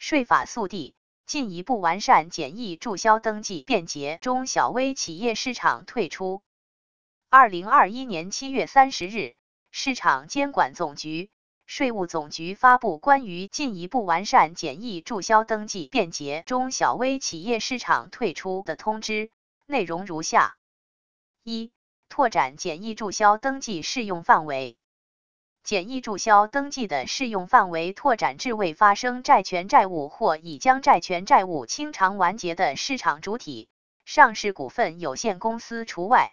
税法速递进一步完善简易注销登记便捷，中小微企业市场退出。二零二一年七月三十日，市场监管总局、税务总局发布关于进一步完善简易注销登记便捷，中小微企业市场退出的通知，内容如下：一、拓展简易注销登记适用范围。简易注销登记的适用范围拓展至未发生债权债务或已将债权债务清偿完结的市场主体，上市股份有限公司除外。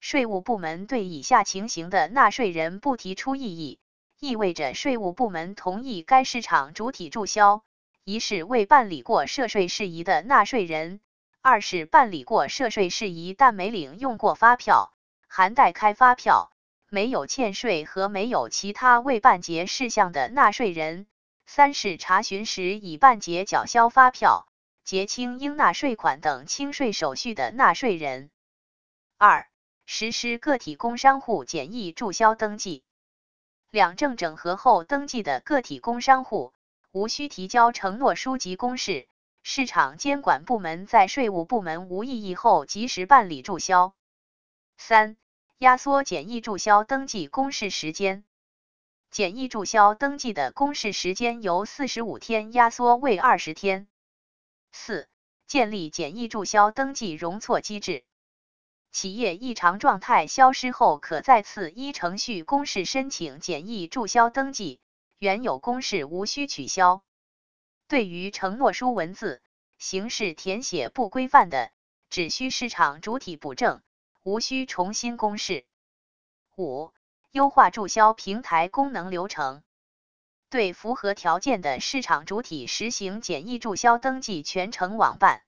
税务部门对以下情形的纳税人不提出异议，意味着税务部门同意该市场主体注销：一是未办理过涉税事宜的纳税人；二是办理过涉税事宜但没领用过发票（含代开发票）。没有欠税和没有其他未办结事项的纳税人；三是查询时已办结缴销发票、结清应纳税款等清税手续的纳税人。二、实施个体工商户简易注销登记。两证整合后登记的个体工商户，无需提交承诺书及公示，市场监管部门在税务部门无异议后及时办理注销。三。压缩简易注销登记公示时间，简易注销登记的公示时间由四十五天压缩为二十天。四、建立简易注销登记容错机制，企业异常状态消失后，可再次依程序公示申请简易注销登记，原有公示无需取消。对于承诺书文字、形式填写不规范的，只需市场主体补正。无需重新公示。五、优化注销平台功能流程，对符合条件的市场主体实行简易注销登记全程网办。